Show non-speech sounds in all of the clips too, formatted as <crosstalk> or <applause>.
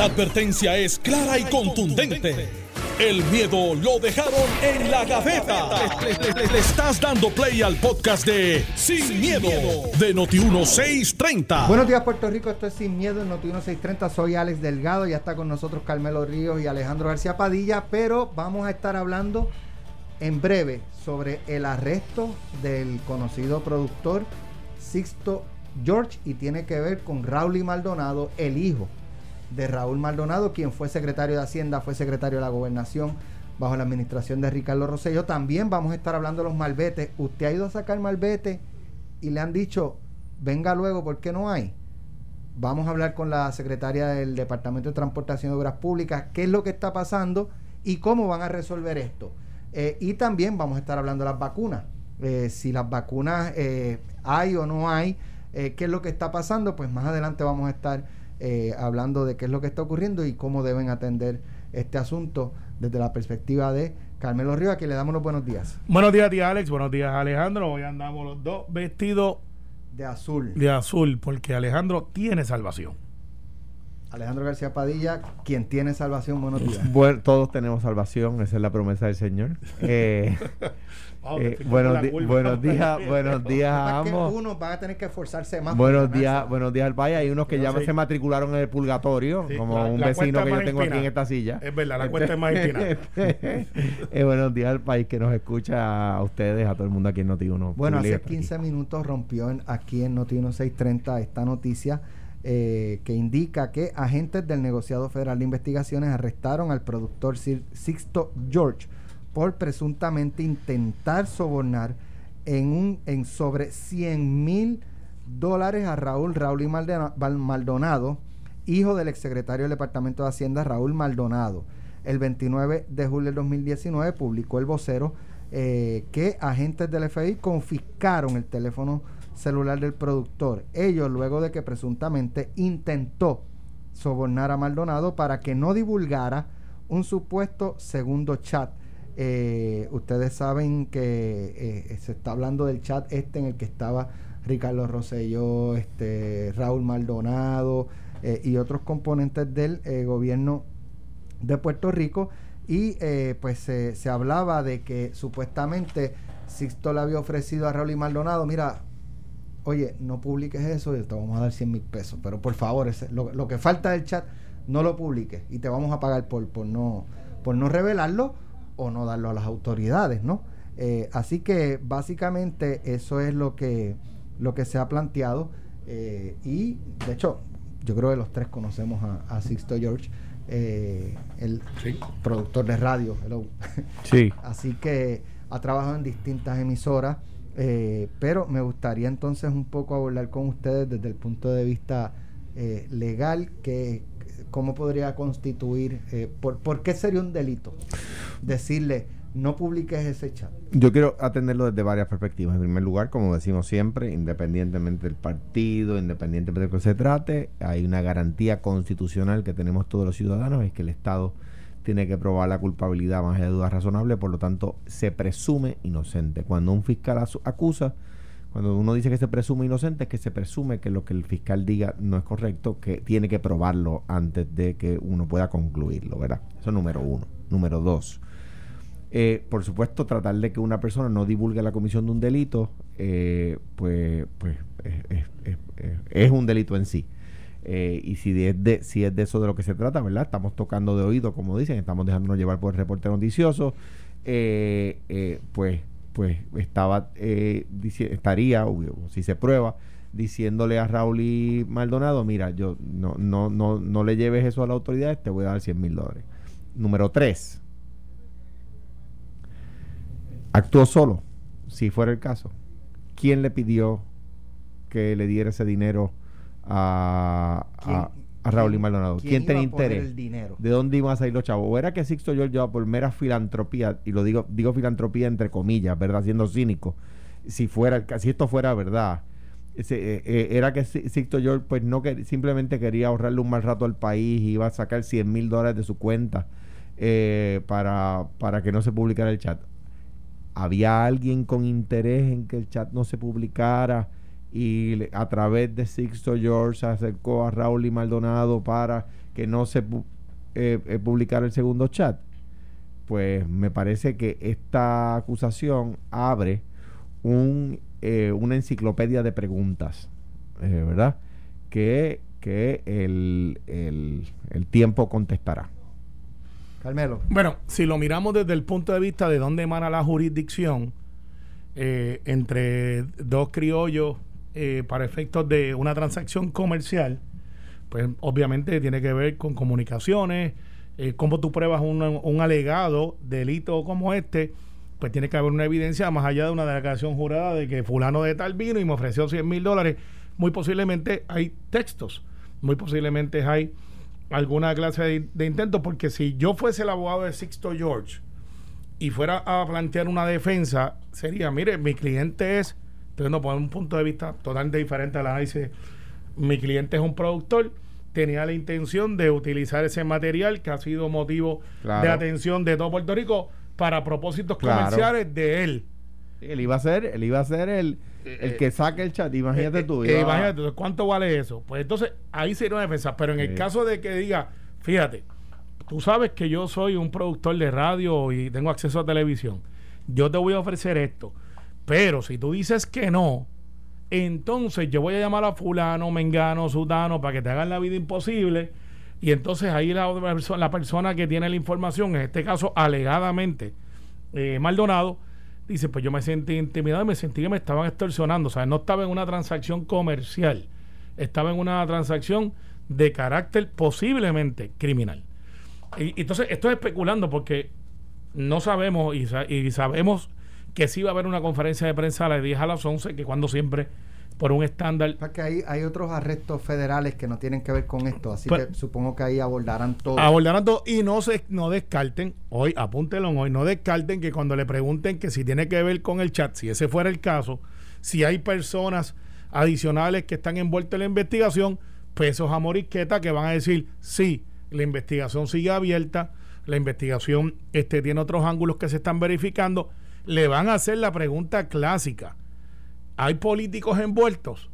La advertencia es clara y contundente. El miedo lo dejaron en la gaveta. Le, estás dando play al podcast de Sin, miedo, de Noti1630. Buenos días, Puerto Rico. Esto es Sin Miedo en Noti1630. Soy Alex Delgado. Ya está con nosotros Carmelo Ríos y Alejandro García Padilla. Pero vamos a estar hablando en breve sobre el arresto del conocido productor Sixto George y tiene que ver con Raúl y Maldonado, el hijo de Raúl Maldonado, quien fue secretario de Hacienda, fue secretario de la Gobernación bajo la administración de Ricardo Rosselló. También vamos a estar hablando de los malbetes. Usted ha ido a sacar malvete y le han dicho, venga luego, ¿por qué no hay? Vamos a hablar con la secretaria del Departamento de Transportación y Obras Públicas, qué es lo que está pasando y cómo van a resolver esto. Eh, y también vamos a estar hablando de las vacunas. Eh, si las vacunas eh, hay o no hay, qué es lo que está pasando, pues más adelante vamos a estar eh, hablando de qué es lo que está ocurriendo y cómo deben atender este asunto desde la perspectiva de Carmelo Rivas, que le damos los buenos días. Buenos días, tía Alex. Buenos días, Alejandro. Hoy andamos los dos vestidos de azul. De azul, porque Alejandro tiene salvación. Alejandro García Padilla, quien tiene salvación, buenos días. <laughs> todos tenemos salvación, esa es la promesa del Señor. <laughs> Eh, <laughs> eh, buenos, buenos días, buenos días a ambos. Unos van a tener que esforzarse más. Buenos días, buenos días al país. Hay unos que ya se matricularon en el purgatorio, como un vecino que yo tengo aquí en esta silla. Es verdad, la cuenta es más eh, buenos días al país que nos escucha a ustedes, a todo el mundo aquí en Noti1. Bueno, hace 15 minutos rompió aquí en Noti1 630 esta noticia. Eh, que indica que agentes del negociado federal de investigaciones arrestaron al productor Sixto George por presuntamente intentar sobornar en, un, en sobre 100 mil dólares a Raúl, Raúl y Maldonado, hijo del exsecretario del Departamento de Hacienda, Raúl Maldonado. El 29 de julio del 2019 publicó el vocero eh, que agentes del FBI confiscaron el teléfono celular del productor. Ellos, luego de que presuntamente intentó sobornar a Maldonado para que no divulgara un supuesto segundo chat eh, ustedes saben que eh, se está hablando del chat este en el que estaba Ricardo Rosselló, este, Raúl Maldonado eh, y otros componentes del gobierno de Puerto Rico. Y pues se hablaba de que supuestamente Sixto le había ofrecido a Raúl y Maldonado, mira, oye, no publiques eso y te vamos a dar 100 mil pesos, pero por favor, ese, lo, que falta del chat, no lo publiques y te vamos a pagar por, por, no, por no revelarlo o no darlo a las autoridades, ¿no? Eh, así que básicamente eso es lo que, lo que se ha planteado eh, y de hecho yo creo que los tres conocemos a, Sixto George, eh, el productor de radio, Sí. <laughs> así que ha trabajado en distintas emisoras, pero me gustaría entonces un poco hablar con ustedes desde el punto de vista legal, que ¿cómo podría constituir, eh, por, qué sería un delito decirle no publiques ese chat? Yo quiero atenderlo desde varias perspectivas. En primer lugar, como decimos siempre, independientemente del partido, independientemente de lo que se trate, hay una garantía constitucional que tenemos todos los ciudadanos, es que el Estado tiene que probar la culpabilidad más de duda razonable, por lo tanto se presume inocente. Cuando un fiscal acusa, cuando uno dice que se presume inocente, es que se presume que lo que el fiscal diga no es correcto, que tiene que probarlo antes de que uno pueda concluirlo, ¿verdad? Eso es número uno. Número dos. Eh, por supuesto, tratar de que una persona no divulgue la comisión de un delito, eh, pues, pues es, un delito en sí. Eh, y si es, de, si es de eso de lo que se trata, ¿verdad? Estamos tocando de oído, como dicen, estamos dejándonos llevar por el reporte noticioso, pues pues estaba eh, estaría, si se prueba, diciéndole a Raúl y Maldonado, mira, yo no, no, no, no le lleves eso a la autoridad, te voy a dar 100 mil dólares. Número 3. Actuó solo, si fuera el caso. ¿Quién le pidió que le diera ese dinero a, a Raúl y Maldonado. ¿Quién, tenía interés? ¿De dónde iban a salir los chavos? ¿O era que Sixto George llevaba por mera filantropía? Y lo digo, digo filantropía entre comillas, ¿verdad? Siendo cínico. Si fuera, si esto fuera verdad. Eh, eh, era que Sixto George pues no que, simplemente quería ahorrarle un mal rato al país y iba a sacar 100 mil dólares de su cuenta eh, para, para que no se publicara el chat. ¿Había alguien con interés en que el chat no se publicara? Y a través de Sixto George se acercó a Raúl y Maldonado para que no se pu- eh, eh, publicara el segundo chat, pues me parece que esta acusación abre un, eh, una enciclopedia de preguntas, eh, ¿verdad? Que, que el, el- el tiempo contestará. Carmelo. Bueno, si lo miramos desde el punto de vista de dónde emana la jurisdicción eh, entre dos criollos eh, para efectos de una transacción comercial, pues obviamente tiene que ver con comunicaciones, eh, cómo tú pruebas un, un alegado delito como este, pues tiene que haber una evidencia más allá de una declaración jurada de que fulano de tal vino y me ofreció 100 mil dólares. Muy posiblemente hay textos, muy posiblemente hay alguna clase de, de intento, porque si yo fuese el abogado de Sixto George y fuera a plantear una defensa, sería, mire, mi cliente es, teniendo por un punto de vista totalmente diferente al análisis, mi cliente es un productor, tenía la intención de utilizar ese material que ha sido motivo Claro. de atención de todo Puerto Rico para propósitos Claro. comerciales de él. Él iba a ser, él iba a ser el, el que saque el chat, imagínate Eh, tú. eh, imagínate, entonces, ¿cuánto vale eso? Pues entonces ahí sería una defensa. Pero en el caso de que diga, fíjate, tú sabes que yo soy un productor de radio y tengo acceso a televisión. Yo te voy a ofrecer esto. Pero si tú dices que no, entonces yo voy a llamar a fulano, mengano, sudano para que te hagan la vida imposible. Y entonces ahí la, otra perso- la persona que tiene la información, en este caso alegadamente eh, Maldonado, dice, pues yo me sentí intimidado y me sentí que me estaban extorsionando. O sea, no estaba en una transacción comercial, estaba en una transacción de carácter posiblemente criminal. Y, entonces, estoy especulando porque no sabemos y, y sabemos que sí va a haber una conferencia de prensa a las 10 a las 11, que cuando siempre, por un estándar, Porque hay, hay otros arrestos federales que no tienen que ver con esto, así Pero- que supongo que ahí abordarán todo. abordarán todo y no se no descarten hoy apúntenlo hoy no descarten que cuando le pregunten que si tiene que ver con el chat si ese fuera el caso si hay personas adicionales que están envueltas en la investigación pues esos amorisquetas que van a decir sí la investigación sigue abierta la investigación este tiene otros ángulos que se están verificando le van a hacer la pregunta clásica. Hay políticos envueltos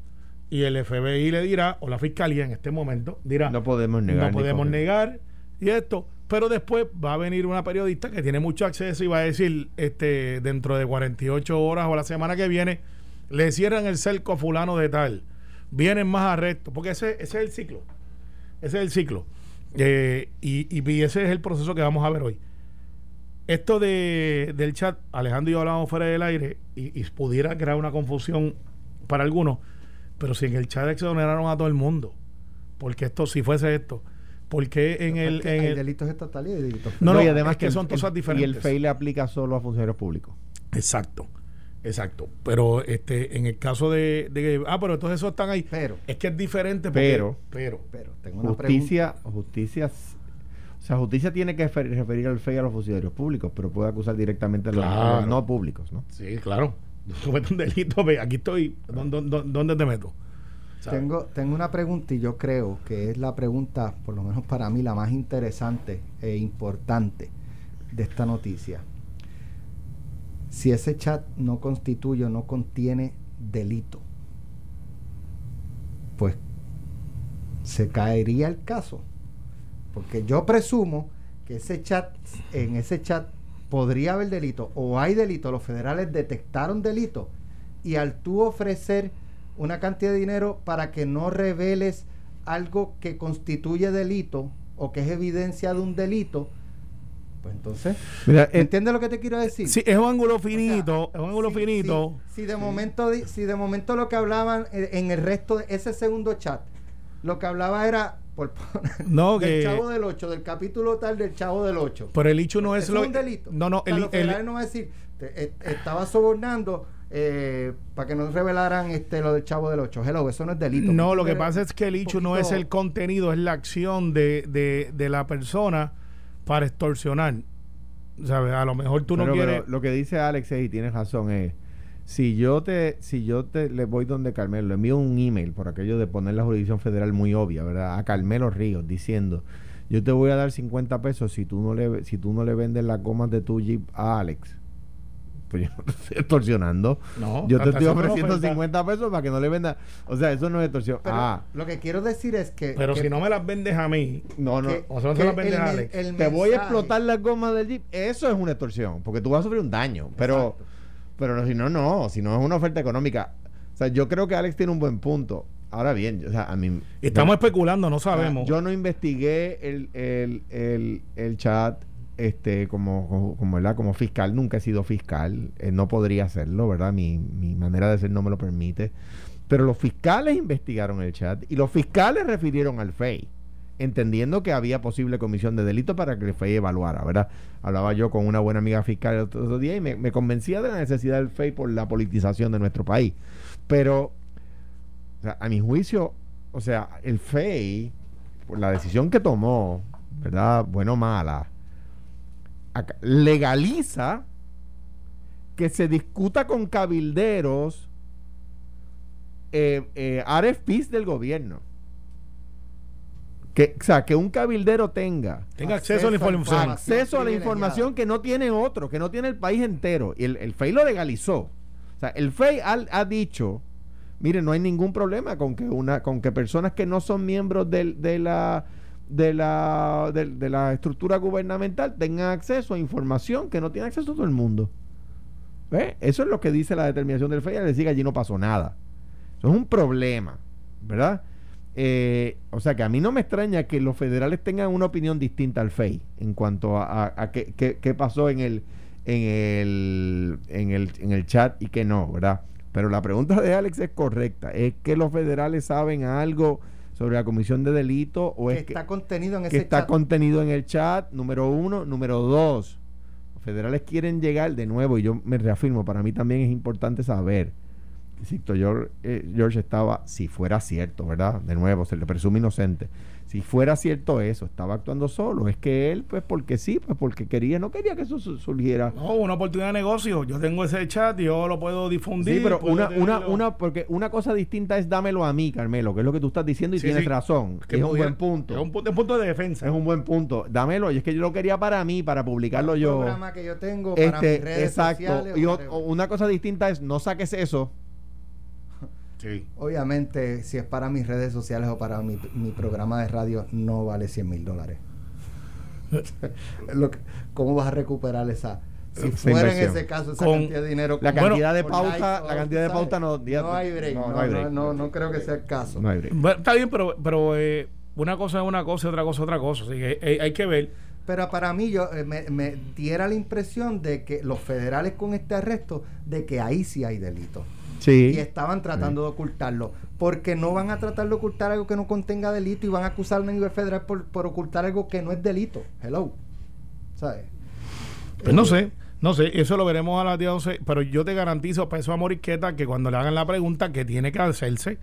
y el FBI le dirá o la fiscalía en este momento dirá no podemos negar. no podemos negar y esto. Pero después va a venir una periodista que tiene mucho acceso y va a decir este dentro de 48 horas o la semana que viene le cierran el cerco a fulano de tal. Vienen más arrestos porque ese, ese es el ciclo. Ese es el ciclo. Eh, y- y ese es el proceso que vamos a ver hoy esto de, del chat Alejandro y yo hablábamos fuera del aire y, y pudiera crear una confusión para algunos pero si en el chat exoneraron a todo el mundo porque esto si fuese esto porque en el, en hay el- delitos estatales y delitos No, no, y es que son cosas diferentes. Y el FEI le aplica solo a funcionarios públicos. Exacto, exacto. Pero este, en el caso de, de ah, pero entonces esos están ahí. Pero, Es que es diferente. porque- Pero- pero, pero tengo una Justicia, pregunta. justicia, o sea, justicia tiene que refer- referir al FEI a los funcionarios públicos, pero puede acusar directamente a los, a los Claro. no públicos, ¿no? sí, claro. <laughs> Tú cometes un delito, ve, aquí estoy. ¿Dónde, dónde- dónde te meto? ¿Sabes? Tengo, tengo una pregunta y yo creo que es la pregunta, por lo menos para mí, la más interesante e importante de esta noticia. Si ese chat no constituye o no contiene delito, pues se caería el caso. Porque yo presumo que ese chat, en ese chat podría haber delito o hay delito. Los federales detectaron delito y al tú ofrecer una cantidad de dinero para que no reveles algo que constituye delito o que es evidencia de un delito, pues entonces, Mira, eh, ¿entiendes lo que te quiero decir? Sí, es un ángulo O sea, finito, es un ángulo finito. Si, si de momento si de momento lo que hablaban eh, en el resto de ese segundo chat, lo que hablaba era por poner, No, del que- chavo del 8, del capítulo tal del chavo del 8. Pero el hecho no es lo es un delito. No, no, O sea, el, el- no va a decir, te- eh, estaba sobornando eh, para que no revelaran este lo del chavo del 8. Hello, eso no es delito. No, lo que pasa es que el hecho no es el contenido, es la acción de, de, de la persona para extorsionar. ¿Sabes? A lo mejor tú no pero- pero quieres. lo que dice Alex es, y tienes razón, es si yo te, si yo te le voy donde Carmelo, le envío un email por aquello de poner la jurisdicción federal muy obvia, ¿verdad? A Carmelo Ríos diciendo, yo te voy a dar 50 pesos si tú no le, si tú no le vendes las gomas de tu Jeep a Alex. Pues yo no te estoy extorsionando. No, yo te estoy una ofreciendo oferta. 50 pesos para que no le venda. O sea, eso no es extorsión. Pero ah, lo que quiero decir es que. Pero que- si no me las vendes a mí, no, no. que- O sea, no se las vendes el a Alex. el te voy a explotar las gomas del Jeep. Eso es una extorsión, porque tú vas a sufrir un daño. Pero, Exacto. Pero no, si no, no. Si no es una oferta económica. O sea, yo creo que Alex tiene un buen punto. Ahora bien, o sea, a mí. estamos especulando, no o sea, sabemos. Yo no investigué el, el, el, el chat este como, como, como, ¿verdad? como fiscal. Nunca he sido fiscal. Eh, no podría hacerlo, ¿verdad? Mi, mi manera de ser no me lo permite. Pero los fiscales investigaron el chat y los fiscales refirieron al FEI, entendiendo que había posible comisión de delito para que el FEI evaluara, ¿verdad? Hablaba yo con una buena amiga fiscal el otro, día y me, convencía de la necesidad del FEI por la politización de nuestro país. Pero, a mi juicio, o sea, el FEI, por la decisión que tomó, ¿verdad? Bueno o mala, legaliza que se discuta con cabilderos eh, eh, del gobierno. Que, o sea, que un cabildero tenga Tenga acceso a la Acceso a la información. acceso a la información que no tiene otro, que no tiene el país entero. Y el, el FEI lo legalizó. O sea, el FEI ha, ha dicho, mire, no hay ningún problema con que una, con que personas que no son miembros del- de la de la, de, de la estructura gubernamental tengan acceso a información que no tiene acceso todo el mundo. ¿Ve? Eso es lo que dice la determinación del FEI, al decir que allí no pasó nada. Eso es un problema, ¿verdad? Eh, o sea que a mí no me extraña que los federales tengan una opinión distinta al FEI en cuanto a, a- a qué, qué- qué pasó en el, en, el, en, el, en el chat y que no, ¿verdad? Pero la pregunta de Alex es correcta. ¿Es que los federales saben algo sobre la comisión de delito o que es que, está contenido en que ese está chat. contenido en el chat? Número uno. Número dos. Los federales quieren llegar de nuevo y yo me reafirmo, para mí también es importante saber Insisto, George, eh, George estaba, si fuera cierto, ¿verdad? De nuevo, se le presume inocente. Si fuera cierto eso, estaba actuando solo. Es que él, pues porque sí, pues porque quería, no quería que eso su- surgiera. No, una oportunidad de negocio. Yo tengo ese chat, yo lo puedo difundir. Sí, pero una, una, una, porque una cosa distinta es dámelo a mí, Carmelo, que es lo que tú estás diciendo y Sí, tienes sí. razón. Que es un buen punto. Es un, pu- un punto de defensa. Es un buen punto. Dámelo. Y es que yo lo quería para mí, para publicarlo Un yo. programa que yo tengo para mis Este, redes exacto. sociales. Y o una cosa distinta es no saques eso. Sí. Obviamente, si es para mis redes sociales o para mi, mi programa de radio, no vale 100 mil dólares. <laughs> Lo que- ¿Cómo vas a recuperar esa? Si Esa fuera en inversión. ese caso esa Con cantidad de dinero. La cantidad de pauta, la cantidad de pauta no, ya- no hay break. no, No, no hay break. no, no creo que sea el caso. No hay break. Bueno, está bien, pero, pero eh, una cosa es una cosa y otra cosa es otra cosa. Así que hay, hay que ver. Pero para mí yo eh, me, me diera la impresión de que los federales con este arresto, de que ahí sí hay delito. Sí. Y estaban tratando de ocultarlo. Porque no van a tratar de ocultar algo que no contenga delito y van a acusarme a nivel federal por, por ocultar algo que no es delito. Hello. ¿Sabes? Pues no sé, no sé, eso lo veremos a las 10 11, pero yo te garantizo, peso a Moriqueta, que cuando le hagan la pregunta que tiene que hacerse,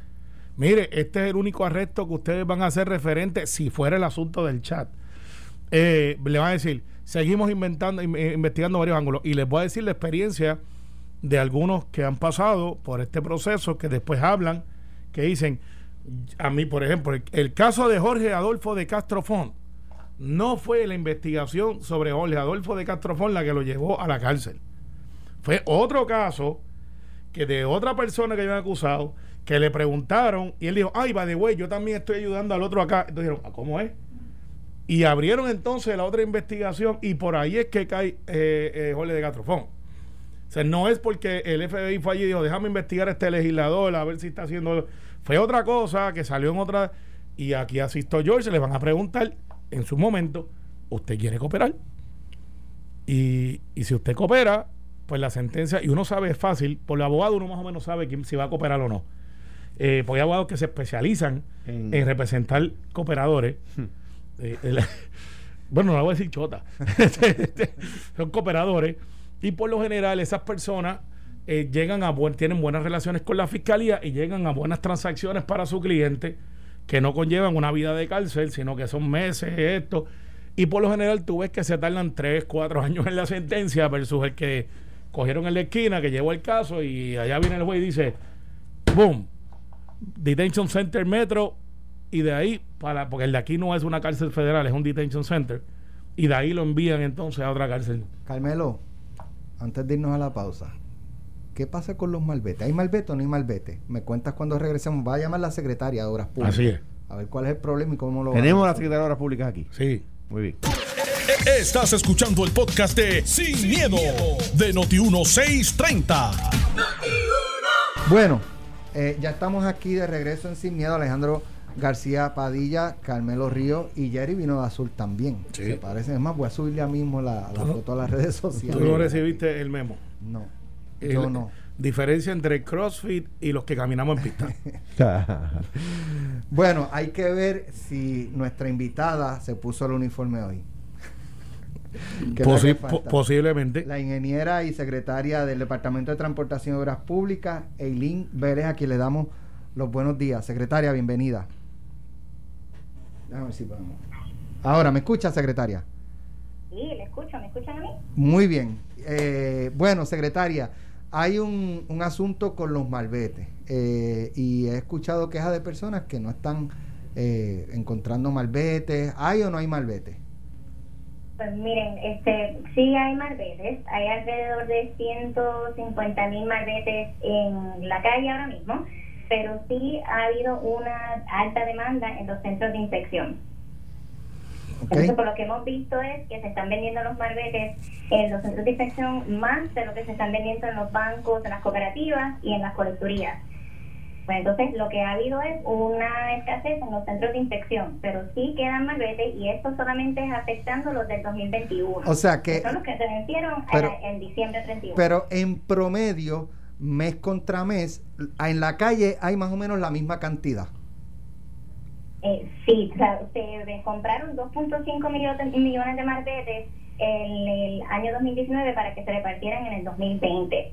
mire, este es el único arresto que ustedes van a hacer referente si fuera el asunto del chat. Eh, le van a decir, seguimos inventando, in- eh, investigando varios ángulos y les voy a decir la experiencia de algunos que han pasado por este proceso, que después hablan, que dicen, a mí, por ejemplo, el, caso de Jorge Adolfo de Castro Font, no fue la investigación sobre Jorge Adolfo de Castrofón la que lo llevó a la cárcel. Fue otro caso que de otra persona que habían acusado, que le preguntaron y él dijo, ay, va de güey, yo también estoy ayudando al otro acá. Entonces dijeron, "¿Ah, ¿cómo es? Y abrieron entonces la otra investigación y por ahí es que cae eh, eh, Jorge de Castrofón. Sea, no es porque el FBI fue allí y dijo, déjame investigar a este legislador, a ver si está haciendo... Fue otra cosa que salió en otra... Y aquí asisto George, le van a preguntar en su momento, ¿usted quiere cooperar? Y, y si usted coopera, pues la sentencia, y uno sabe, es fácil, por el abogado uno más o menos sabe quién, si va a cooperar o no. Eh, porque hay abogados que se especializan En- en, representar cooperadores. Eh, el- <laughs> bueno, no le voy a decir chota. <laughs> Son cooperadores. Y por lo general, esas personas eh, llegan a buen, tienen buenas relaciones con la fiscalía y llegan a buenas transacciones para su cliente que no conllevan una vida de cárcel, sino que son meses, esto. Y por lo general tú ves que se tardan 3, 4 años en la sentencia versus el que cogieron en la esquina, que llevó el caso y allá viene el juez y dice, boom, detention center metro y de ahí para porque el de aquí no es una cárcel federal es un detention center y de ahí lo envían entonces a otra cárcel Carmelo, antes de irnos a la pausa, ¿qué pasa con los malbetes? ¿Hay malvete o no hay malvete? Me cuentas cuando regresemos. Va a llamar la secretaria de Obras Públicas. Así es. A ver cuál es el problema y cómo lo Tenemos vamos la a Secretaría de Obras Públicas aquí. Sí. Muy bien. Estás escuchando el podcast de Sin, miedo, de Noti1630. Bueno, eh, ya estamos aquí de regreso en Sin Miedo. Alejandro García Padilla, Carmelo Río y Jerry vino de azul también. Sí. Se parecen. Es más, voy a subir ya mismo la, la Tú no- foto a las redes sociales. Tú no recibiste el memo. No. El- Yo no. Diferencia entre CrossFit y los que caminamos en pista. <laughs> Bueno, hay que ver si nuestra invitada se puso el uniforme hoy. <laughs> Posi- po- posiblemente. La ingeniera y secretaria del Departamento de Transportación y Obras Públicas, Eileen Vélez, a quien le damos los buenos días. Secretaria, bienvenida. Déjame ver si podemos. Ahora, ¿me escucha, secretaria? Sí, le escucho, ¿me escuchan a mí? Muy bien. Eh, bueno, secretaria, hay un, un asunto con los malbetes eh, y he escuchado quejas de personas que no están eh, encontrando malbetes. ¿Hay o no hay malbetes? Pues miren, este, sí hay malbetes, hay alrededor de 150 mil malbetes en la calle ahora mismo, pero sí ha habido una alta demanda en los centros de inspección. ¿Ok? Entonces, por lo que hemos visto es que se están vendiendo los malbetes en los centros de inspección más de lo que se están vendiendo en los bancos, en las cooperativas y en las colecturías. Pues entonces lo que ha habido es una escasez en los centros de inspección, pero sí quedan malbetes y esto solamente es afectando los del 2021. O sea que, son los que se vencieron pero- a- en diciembre 31. pero en promedio, mes contra mes, en la calle hay más o menos la misma cantidad. Eh, sí, o sea, se compraron 2.5 millones, de malbetes en el año 2019 para que se repartieran en el 2020.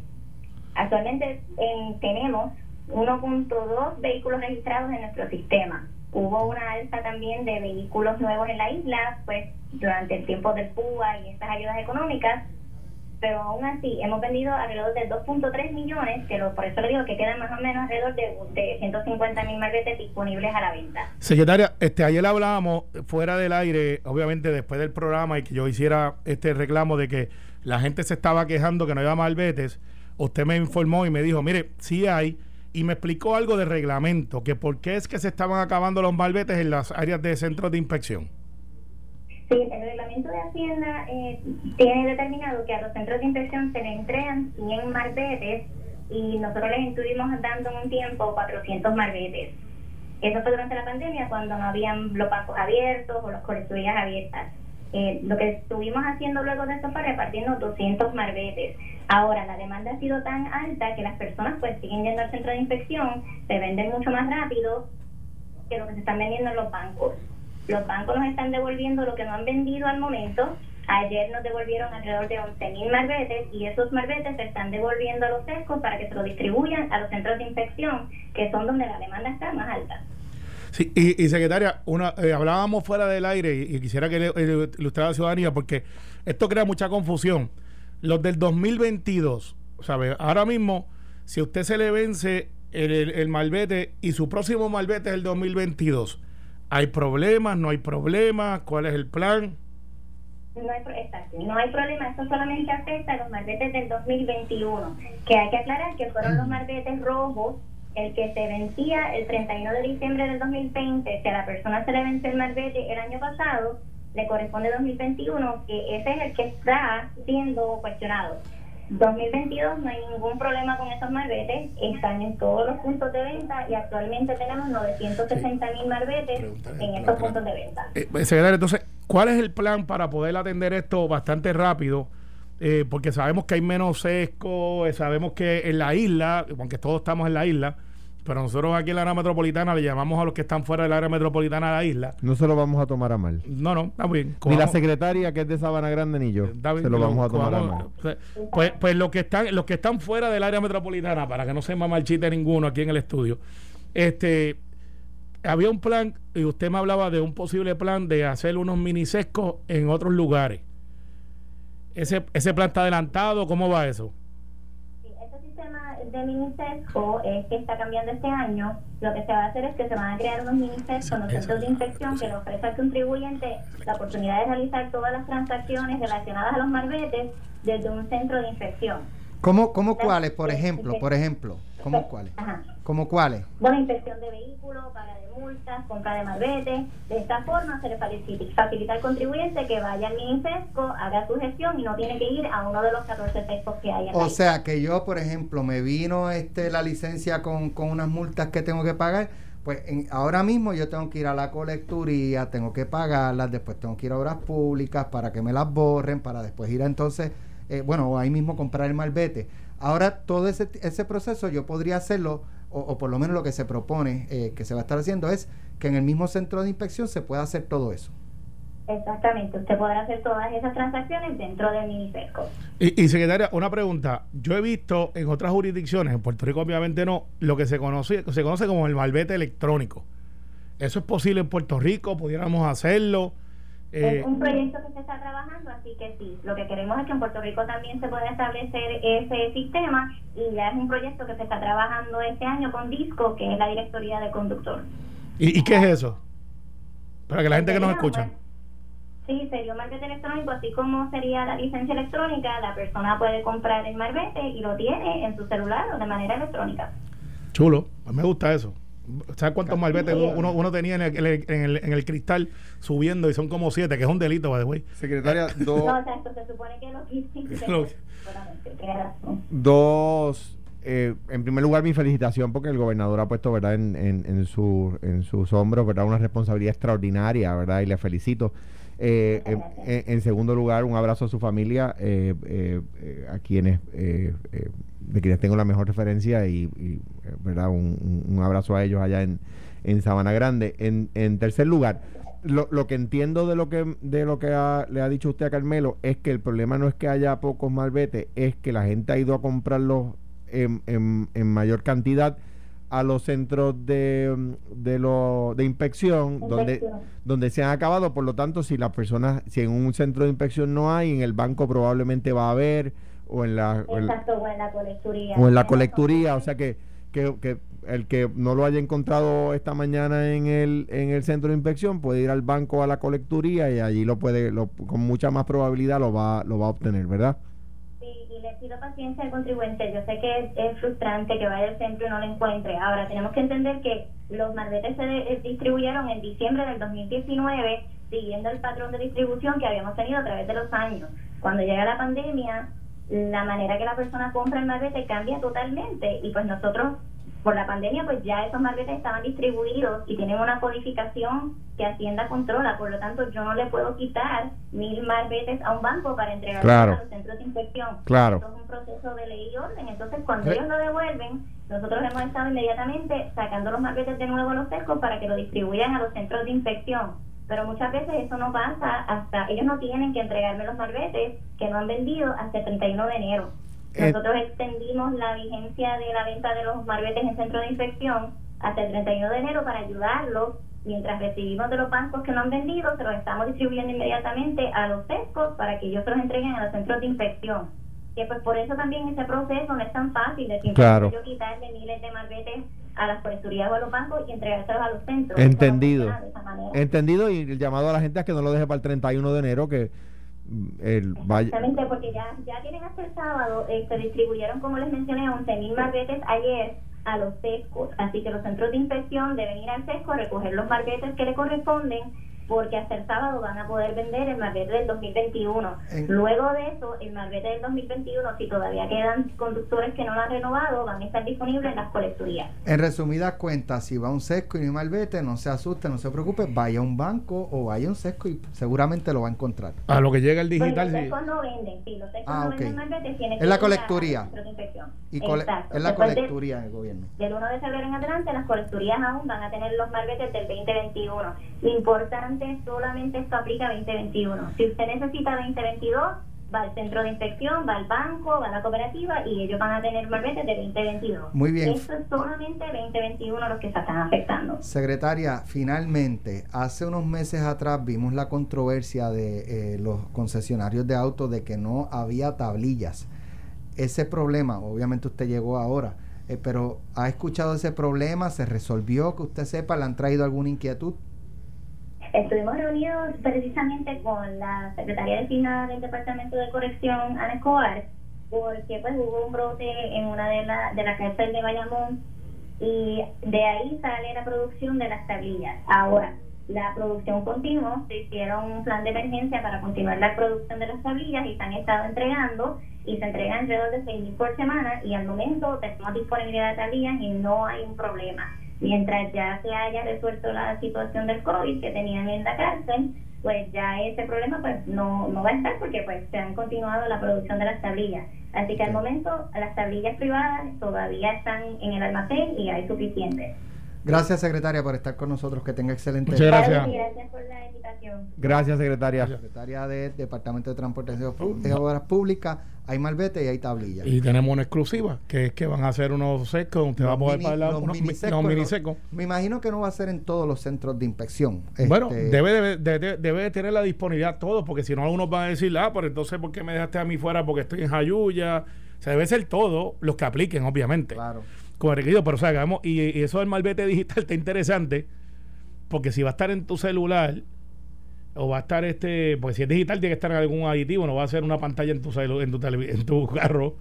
Actualmente en- tenemos 1.2 vehículos registrados en nuestro sistema. Hubo una alza también de vehículos nuevos en la isla, pues durante el tiempo del PUA y estas ayudas económicas, pero aún así hemos vendido alrededor de 2.3 millones, que por eso le digo que quedan más o menos alrededor de, de 150 mil malbetes disponibles a la venta. Secretaria, este, ayer hablábamos fuera del aire, obviamente después del programa y que yo hiciera este reclamo de que la gente se estaba quejando que no había malbetes. Usted me informó y me dijo, mire, sí hay, y me explicó algo de reglamento, que por qué es que se estaban acabando los malbetes en las áreas de centros de inspección. Sí, el reglamento de Hacienda eh, tiene determinado que a los centros de inspección se le entregan 100 malbetes y nosotros les estuvimos dando en un tiempo 400 malbetes. Eso fue durante la pandemia cuando no habían los bancos abiertos o las colecturías abiertas. Eh, lo que estuvimos haciendo luego de eso fue repartiendo 200 malbetes. Ahora, la demanda ha sido tan alta que las personas pues siguen yendo al centro de inspección, se venden mucho más rápido que lo que se están vendiendo en los bancos. Los bancos nos están devolviendo lo que no han vendido al momento. Ayer nos devolvieron alrededor de 11.000 malbetes y esos malbetes se están devolviendo a los sescos para que se lo distribuyan a los centros de inspección, que son donde la demanda está más alta. Sí, y, secretaria, una, eh, hablábamos fuera del aire y, quisiera que le, eh, ilustrara a la ciudadanía porque esto crea mucha confusión. Los del 2022, ¿sabe? Ahora mismo, si usted se le vence el, el, el malvete y su próximo malvete es el 2022, ¿hay problemas? ¿No hay problemas? ¿Cuál es el plan? No hay, exacto, no hay problema, eso solamente afecta a los malbetes del 2021, que hay que aclarar que fueron los malbetes rojos el que se vencía el 31 de diciembre del 2020, si a la persona se le vence el malvete el año pasado, le corresponde 2021, que ese es el que está siendo cuestionado. 2022 no hay ningún problema con esos malbetes, están en todos los puntos de venta y actualmente tenemos 960 mil malbetes Pregúntale, en estos puntos de venta. Eh, secretaria, entonces, ¿cuál es el plan para poder atender esto bastante rápido? Eh, porque sabemos que hay menos sesco, eh, sabemos que en la isla, aunque todos estamos en la isla, pero nosotros aquí en la área metropolitana le llamamos a los que están fuera del área metropolitana a la isla. No se lo vamos a tomar a mal. No, no, está bien. Ni la cojamos- secretaria que es de Sabana Grande ni yo. bien, Se lo vamos a tomar a cojamos- mal. Pues, pues los que están, los que están fuera del área metropolitana, para que no se mama el chiste ninguno aquí en el estudio, este había un plan, y usted me hablaba de un posible plan de hacer unos mini sescos en otros lugares. Ese, ese plan está adelantado, ¿cómo va eso? De mini sesco es que está cambiando este año. Lo que se va a hacer es que se van a crear unos mini sescos en los Eso, centros de inspección que le ofrece al contribuyente la oportunidad de realizar todas las transacciones relacionadas a los malbetes desde un centro de inspección. ¿Cómo, cómo cuáles, por ejemplo? Por ejemplo, ¿cómo cuáles? Ajá. ¿Cómo cuáles? Bueno, inspección de vehículos, paga de multas, compra de malvete. De esta forma se le facilita, al contribuyente que vaya al MiniFesco, haga su gestión y no tiene que ir a uno de los 14 textos que hay. en O sea, que yo, por ejemplo, me vino este la licencia con, con unas multas que tengo que pagar, pues en- ahora mismo yo tengo que ir a la colecturía, tengo que pagarlas, después tengo que ir a obras públicas para que me las borren, para después ir a entonces, eh, bueno, o ahí mismo comprar el malvete. Ahora todo ese, ese proceso yo podría hacerlo, o, o por lo menos lo que se propone eh, que se va a estar haciendo es que en el mismo centro de inspección se pueda hacer todo eso. Exactamente, usted podrá hacer todas esas transacciones dentro del MiniFesco. Y, y, secretaria, una pregunta. Yo he visto en otras jurisdicciones, en Puerto Rico obviamente no, lo que se conoce, se conoce como el malvete electrónico. ¿Eso es posible en Puerto Rico? ¿Pudiéramos hacerlo? Eh, es un proyecto que se está trabajando, así que sí, lo que queremos es que en Puerto Rico también se pueda establecer ese sistema y ya es un proyecto que se está trabajando este año con DISCO, que es la Directoría de Conductor. ¿y, y qué es eso? Para que la gente que nos escucha. Sí, sería un marbete electrónico, así como sería la licencia electrónica, la persona puede comprar el marbete y lo tiene en su celular o de manera electrónica. Chulo, pues me gusta eso. ¿Sabes cuántos malvetes uno, uno tenía en el, en, el, en, el, en el cristal subiendo y son como siete, que es un delito, by the way? Secretaria, dos, No, o sea, esto se supone que lo quise. <laughs> Lo- dos eh, en primer lugar, mi felicitación porque el gobernador ha puesto, ¿verdad?, en, en, en, su, en sus hombros, ¿verdad?, una responsabilidad extraordinaria, ¿verdad?, y le felicito. Eh, en, segundo lugar, un abrazo a su familia, eh, eh, eh, a quienes, eh, eh, de quienes tengo la mejor referencia y, y, eh, ¿verdad?, un, un- abrazo a ellos allá en, en Sabana Grande. En, en tercer lugar, lo, lo que entiendo de lo que de lo que ha- le ha dicho usted a Carmelo es que el problema no es que haya pocos malbetes, es que la gente ha ido a comprarlos en, en, en mayor cantidad a los centros de, de, lo, de inspección, donde, Inspección. donde se han acabado. Por lo tanto, si las personas, si en un centro de inspección no hay, en el banco probablemente va a haber, o en la, o en la- Exacto, o en la colecturía. o en la colecturía, o sea que, que, el que no lo haya encontrado esta mañana en el, en el centro de inspección puede ir al banco a la colecturía y allí lo puede, lo, con mucha más probabilidad lo va, lo va a obtener, ¿verdad? Sí, y le pido paciencia al contribuyente. Yo sé que es, frustrante que vaya al centro y no lo encuentre. Ahora, tenemos que entender que los malbetes se eh, distribuyeron en diciembre del 2019, siguiendo el patrón de distribución que habíamos tenido a través de los años. Cuando llega la pandemia, la manera que la persona compra el malvete cambia totalmente. Y pues nosotros, por la pandemia, pues ya esos malbetes estaban distribuidos y tienen una codificación que Hacienda controla. Por lo tanto, yo no le puedo quitar mil malbetes a un banco para entregarlos Claro. a los centros de inspección. Claro. Esto es un proceso de ley y orden. Entonces, cuando Re- ellos lo devuelven, nosotros hemos estado inmediatamente sacando los malbetes de nuevo a los cercos para que lo distribuyan a los centros de inspección. Pero muchas veces eso no pasa hasta, ellos no tienen que entregarme los malbetes que no han vendido hasta el 31 de enero. Eh. Nosotros extendimos la vigencia de la venta de los malbetes en centro de inspección hasta el 31 de enero para ayudarlos. Mientras recibimos de los bancos que no han vendido, se los estamos distribuyendo inmediatamente a los sescos para que ellos se los entreguen a los centros de inspección. Que pues por eso también ese proceso no es tan fácil de Claro. yo quitarle miles de malbetes a las colecturías o a los bancos y entregárselos a los centros. Entendido. De esa. Entendido y el llamado a la gente es que no lo deje para el 31 de enero, que mm, el vaya... Exactamente, porque ya, ya tienen hasta el sábado, eh, se distribuyeron, como les mencioné, 11.000 malbetes ayer a los sescos. Así que los centros de inspección deben ir al sesco a recoger los malbetes que le corresponden, porque hasta el sábado van a poder vender el malvete del 2021. En- Luego de eso, el malvete del 2021, si todavía quedan conductores que no lo han renovado, van a estar disponibles en las colecturías. En resumidas cuentas, si va a un sesco y no hay malvete, no se asuste, no se preocupe, vaya a un banco o vaya a un sesco y seguramente lo va a encontrar. A lo que llega el Pues digital, los sí. sescos no venden, sí, los sescos Ah, no ok. venden tienen Es la colecturía. Y cole- Exacto. es la Después colecturía del gobierno. del 1 de febrero en adelante, las colecturías aún van a tener los malbetes del 2021. Lo importante solamente esto aplica 2021. Si usted necesita 2022, va al centro de inspección, va al banco, va a la cooperativa y ellos van a tener malbetes de 2022. Muy bien. Esto es solamente 2021 los que se están afectando. Secretaria, finalmente, hace unos meses atrás vimos la controversia de eh, los concesionarios de autos de que no había tablillas. Ese problema, obviamente usted llegó ahora, eh, pero ¿ha escuchado ese problema? ¿Se resolvió? Que usted sepa, ¿le han traído alguna inquietud? Estuvimos reunidos precisamente con la secretaria designada del Departamento de Corrección, Ana Escobar, porque pues hubo un brote en una de las de la cárcel de Bayamón y de ahí sale la producción de las tablillas. Ahora, la producción continuó, se hicieron un plan de emergencia para continuar la producción de las tablillas y se han estado entregando y se entregan alrededor de 6.000 por semana y al momento tenemos disponibilidad de tablillas y no hay un problema. Mientras ya se haya resuelto la situación del COVID que tenían en la cárcel, pues ya ese problema pues no, no va a estar porque pues se han continuado la producción de las tablillas. Así que al momento las tablillas privadas todavía están en el almacén y hay suficientes. Gracias, secretaria, por estar con nosotros. Que tenga excelente Muchas gracias. Gracias por la invitación. Gracias, secretaria. Secretaria del Departamento de Transportación y Obras Públicas. Hay malvete y hay tablillas. Y tenemos una exclusiva, que es que van a hacer unos secos, usted va a Los poder mini- pagar los unos mini mi- secos, los mini los- secos. Me imagino que no va a ser en todos los centros de inspección. Bueno, Este, debe, debe, debe, debe de tener la disponibilidad todos, porque si no, algunos van a decir, ah, pero entonces, ¿por qué me dejaste a mí fuera? Porque estoy en Jayuya. O sea, debe ser todo los que apliquen, obviamente. Claro. Como requerido, pero o sea, hagamos- y, y eso del malvete digital está interesante, porque si va a estar en tu celular, o va a estar este, pues si es digital tiene que estar en algún aditivo, no va a ser una pantalla en tu celu- en tu, televi- <laughs> en tu carro.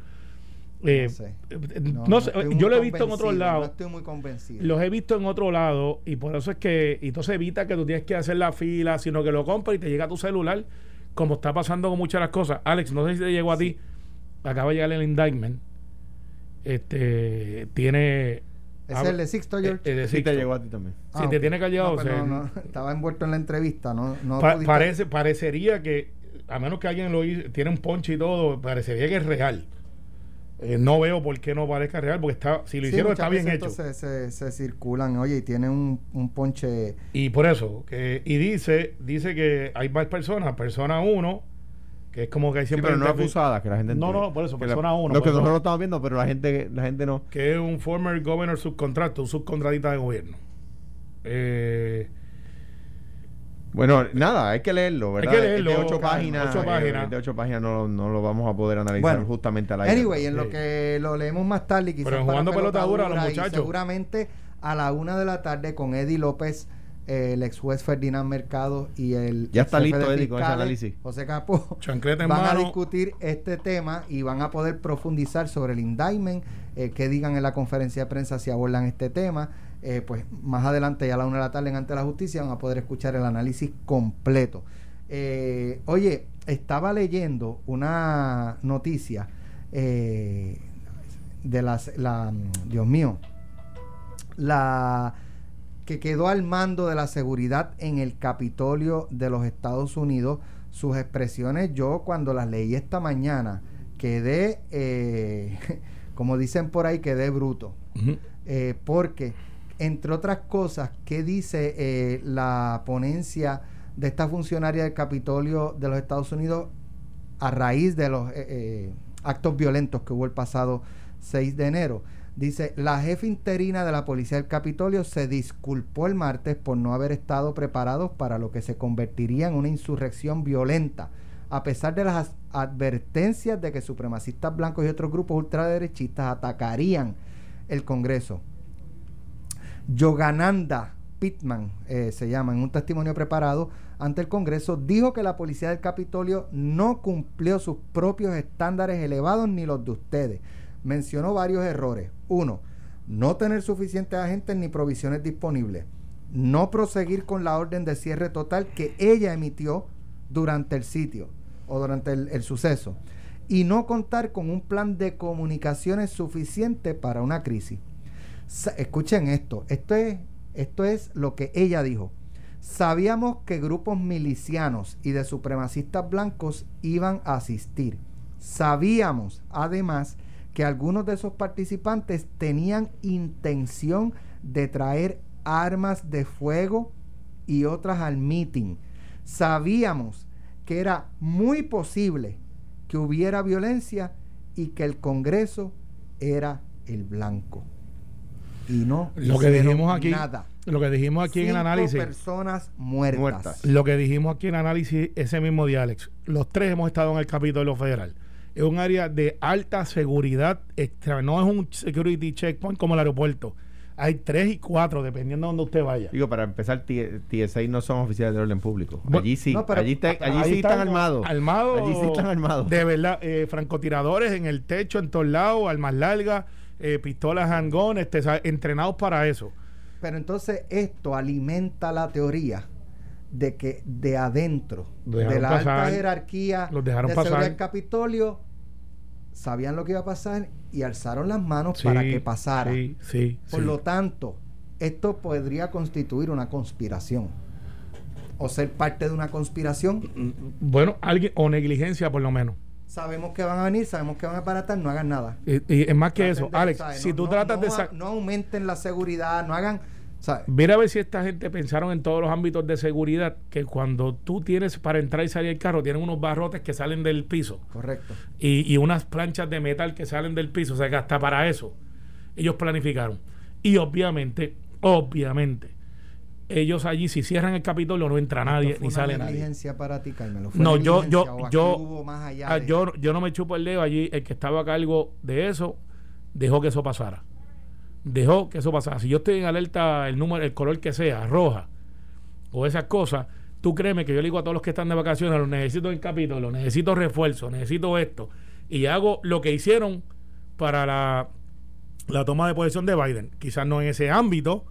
Eh, No sé. eh, No, sé, yo lo he visto en convencido, lados. No estoy muy convencido. Los he visto en otro lado y por eso es que y entonces evita que tú tienes que hacer la fila, sino que lo compras y te llega a tu celular, como está pasando con muchas de las cosas. Alex, no sé si te llegó a ti, acaba de llegar el indictment. Este tiene ¿Es el de Sixto, George? eh, eh, de Sí te Sixto. llegó a ti también. Si Ah, te tiene llegado, No, o pero sea, no, no, estaba envuelto en la entrevista, no, no pa- pudiste- parece, parecería que, a menos que alguien lo hizo, tiene un ponche y todo, parecería que es real. Eh, no veo por qué no parezca real, porque está, si lo Sí, hicieron está bien veces hecho. entonces Se, se circulan, oye, y tiene un, un ponche. Y por eso, que, y dice, dice que hay más personas, persona 1, que es como que hay Sí, siempre pero no gente- acusada, que la gente No, entiende. no, por eso, Que persona la- uno, Lo que nosotros lo estamos viendo, pero la gente, la gente no. que es un former governor subcontrato, un subcontratista de gobierno. Eh, Bueno, nada, hay que leerlo, ¿verdad? que leerlo, Es de ocho páginas. ocho eh, páginas. de ocho páginas no, no lo vamos a poder analizar Bueno, justamente al aire. Anyway, en lo que lo leemos más tarde, quizás Pero jugando pelota dura, los muchachos. seguramente a la una de la tarde con Eddie López, el ex juez Ferdinand Mercado y el Ya está listo, Eddie, con ese análisis. José Capó Chancleta en van a discutir este tema y van a poder profundizar sobre el indictment, eh, que digan en la conferencia de prensa si abordan este tema. Eh, pues más adelante, ya a la una de la tarde en Ante la Justicia, van a poder escuchar el análisis completo. Eh, oye, estaba leyendo una noticia eh, de las, la, Dios mío, la que quedó al mando de la seguridad en el Capitolio de los Estados Unidos. Sus expresiones, yo cuando las leí esta mañana, quedé, eh, <laughs> como dicen por ahí, quedé bruto. Eh, porque, entre otras cosas, ¿qué dice eh, la ponencia de esta funcionaria del Capitolio de los Estados Unidos a raíz de los actos violentos que hubo el pasado 6 de enero? Dice, la jefa interina de la Policía del Capitolio se disculpó el martes por no haber estado preparados para lo que se convertiría en una insurrección violenta, a pesar de las advertencias de que supremacistas blancos y otros grupos ultraderechistas atacarían el Congreso. Yogananda Pittman, eh, se llama, en un testimonio preparado ante el Congreso, dijo que la policía del Capitolio no cumplió sus propios estándares elevados ni los de ustedes. Mencionó varios errores. Uno, no tener suficientes agentes ni provisiones disponibles. No proseguir con la orden de cierre total que ella emitió durante el sitio o durante el, suceso. Y no contar con un plan de comunicaciones suficiente para una crisis. Escuchen esto, esto es, esto es lo que ella dijo. Sabíamos que grupos milicianos y de supremacistas blancos iban a asistir. Sabíamos, además, que algunos de esos participantes tenían intención de traer armas de fuego y otras al meeting. Sabíamos que era muy posible que hubiera violencia y que el Congreso era el blanco. Y no Lo que dijimos aquí, nada. lo que dijimos aquí en el análisis, personas muertas. Muertas. lo que dijimos aquí en el análisis, ese mismo día, Alex, los tres hemos estado en el Capitolio Federal. Es un área de alta seguridad extra, no es un security checkpoint como el aeropuerto. hay tres y cuatro, dependiendo de donde usted vaya. Digo, para empezar, TSA no son oficiales de orden público. Bueno, Allí sí, no, pero- allí, está- allí Ahí sí están armados. Armados. Allí sí están armados. De verdad, eh, francotiradores en el techo, en todos lados, armas largas, eh, pistolas handgun, este, entrenados para eso. Pero entonces esto alimenta la teoría de que de adentro, de la pasar, alta jerarquía los dejaron de pasar. del Capitolio, sabían lo que iba a pasar y alzaron las manos Sí, para que pasara. Sí, sí. Por lo tanto, esto podría constituir una conspiración o ser parte de una conspiración. Bueno, alguien, o negligencia por lo menos. Sabemos que van a venir, sabemos que van a aparatar, no hagan nada. Y, y es más que Traten eso, de, Alex, si No- tú no- tratas no de... no aumenten la seguridad, no hagan... Mira a ver si esta gente pensaron en todos los ámbitos de seguridad, que cuando tú tienes para entrar y salir del carro, tienen unos barrotes que salen del piso Correcto. y, y unas planchas de metal que salen del piso, o sea que hasta para eso ellos planificaron. Y obviamente, obviamente, ellos allí si cierran el Capitolio no entra nadie ni sale nadie. para ti, Carmelo. ¿Fue No, yo, yo, yo, más allá ah, de- yo, yo no me chupo el dedo allí. El que estaba a cargo de eso dejó que eso pasara. Dejó que eso pasara. Si yo estoy en alerta, el número, el color que sea, roja, o esas cosas, tú créeme que yo le digo a todos los que están de vacaciones, los necesito en el capítulo, necesito refuerzo, necesito esto. Y hago lo que hicieron para la, la toma de posesión de Biden. Quizás no en ese ámbito,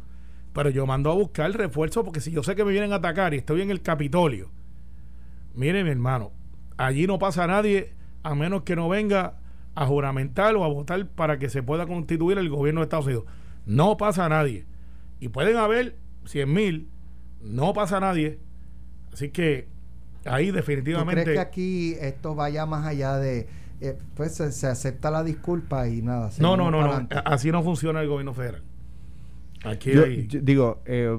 pero yo mando a buscar refuerzo porque si yo sé que me vienen a atacar y estoy en el Capitolio, mire mi hermano, allí no pasa nadie a menos que no venga a juramentar o a votar para que se pueda constituir el gobierno de Estados Unidos. No pasa nadie. Y pueden haber 100 mil, no pasa nadie. Así que ahí ¿Tú definitivamente... crees que aquí esto vaya más allá de... eh, pues se, se acepta la disculpa y nada. no, no, no, no. Así no funciona el gobierno federal. Aquí Yo- hay- yo digo, eh,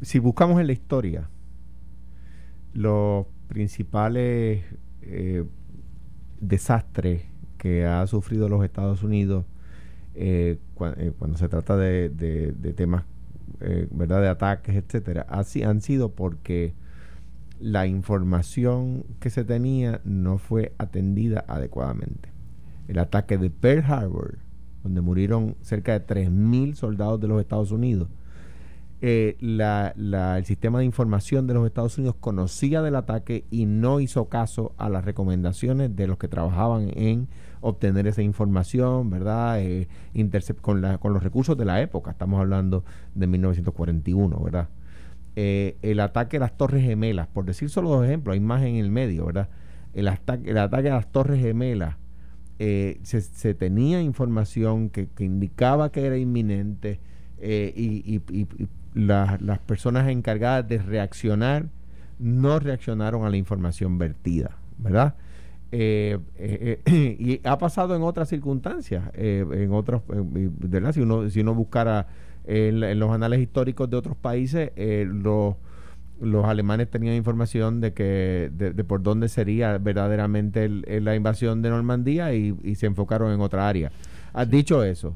si buscamos en la historia los principales eh, desastres que ha sufrido los Estados Unidos eh, eh, cuando se trata de, de- de temas, eh, ¿verdad?, de ataques, etcétera, así han sido porque la información que se tenía no fue atendida adecuadamente. El ataque de Pearl Harbor, donde murieron cerca de 3.000 soldados de los Estados Unidos, eh, el sistema de información de los Estados Unidos conocía del ataque y no hizo caso a las recomendaciones de los que trabajaban en obtener esa información, ¿verdad? Eh, intercep- con, la- con los recursos de la época, estamos hablando de 1941, ¿verdad? Eh, el ataque a las Torres Gemelas, por decir solo dos ejemplos, hay más en el medio, ¿verdad? El, ataque el ataque a las Torres Gemelas, se, tenía información que, que indicaba que era inminente eh, y, y- y- y la- las personas encargadas de reaccionar no reaccionaron a la información vertida, ¿verdad? Eh, eh, eh, <clears throat> y ha pasado en otras circunstancias, eh, en otros, ¿verdad? Si uno, si uno buscara en, en los anales históricos de otros países, eh, los, los alemanes tenían información de que de, de por dónde sería verdaderamente el- el- la invasión de Normandía y, y se enfocaron en otra área. Has dicho eso.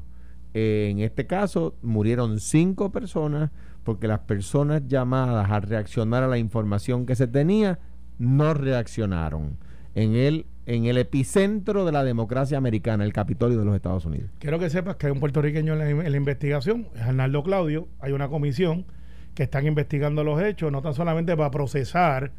En este caso murieron cinco personas porque las personas llamadas a reaccionar a la información que se tenía no reaccionaron en el en el epicentro de la democracia americana, el Capitolio de los Estados Unidos. Quiero que sepas que hay un puertorriqueño en la, en la investigación, es Arnaldo Claudio, hay una comisión que están investigando los hechos, no tan solamente para procesar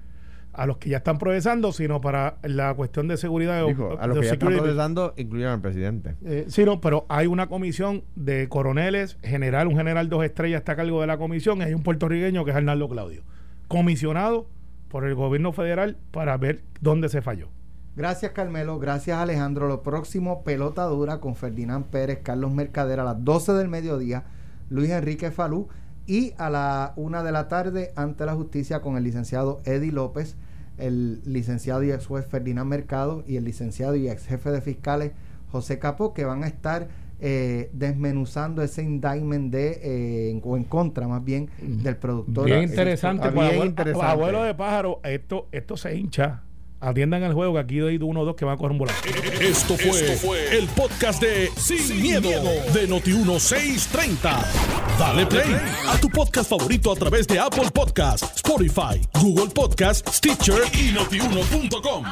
a los que ya están procesando, sino para la cuestión de seguridad de, Dijo, a los de que ya están procesando incluyeron al presidente. Eh, sí, no, pero hay una comisión de coroneles, general, un general dos estrellas está a cargo de la comisión, y hay un puertorriqueño que es Arnaldo Claudio, comisionado por el gobierno federal para ver dónde se falló. Gracias Carmelo, gracias Alejandro. Lo próximo, pelota dura con Ferdinand Pérez, Carlos Mercader a las 12 del mediodía, Luis Enrique Falú y a la una de la tarde ante la justicia con el licenciado Eddie López, el licenciado y ex juez Ferdinand Mercado y el licenciado y ex jefe de fiscales José Capó, que van a estar eh, desmenuzando ese indictment de, eh, en- o en contra más bien del productor. Bien interesante, pues, bien abuelo, interesante. abuelo de pájaro, esto, esto se hincha. Atiendan el juego que aquí doy uno o dos que van a coger un volado. Esto fue, el podcast de Sin, miedo, de Noti1630. Dale play a tu podcast favorito a través de Apple Podcasts, Spotify, Google Podcasts, Stitcher y notiuno.com.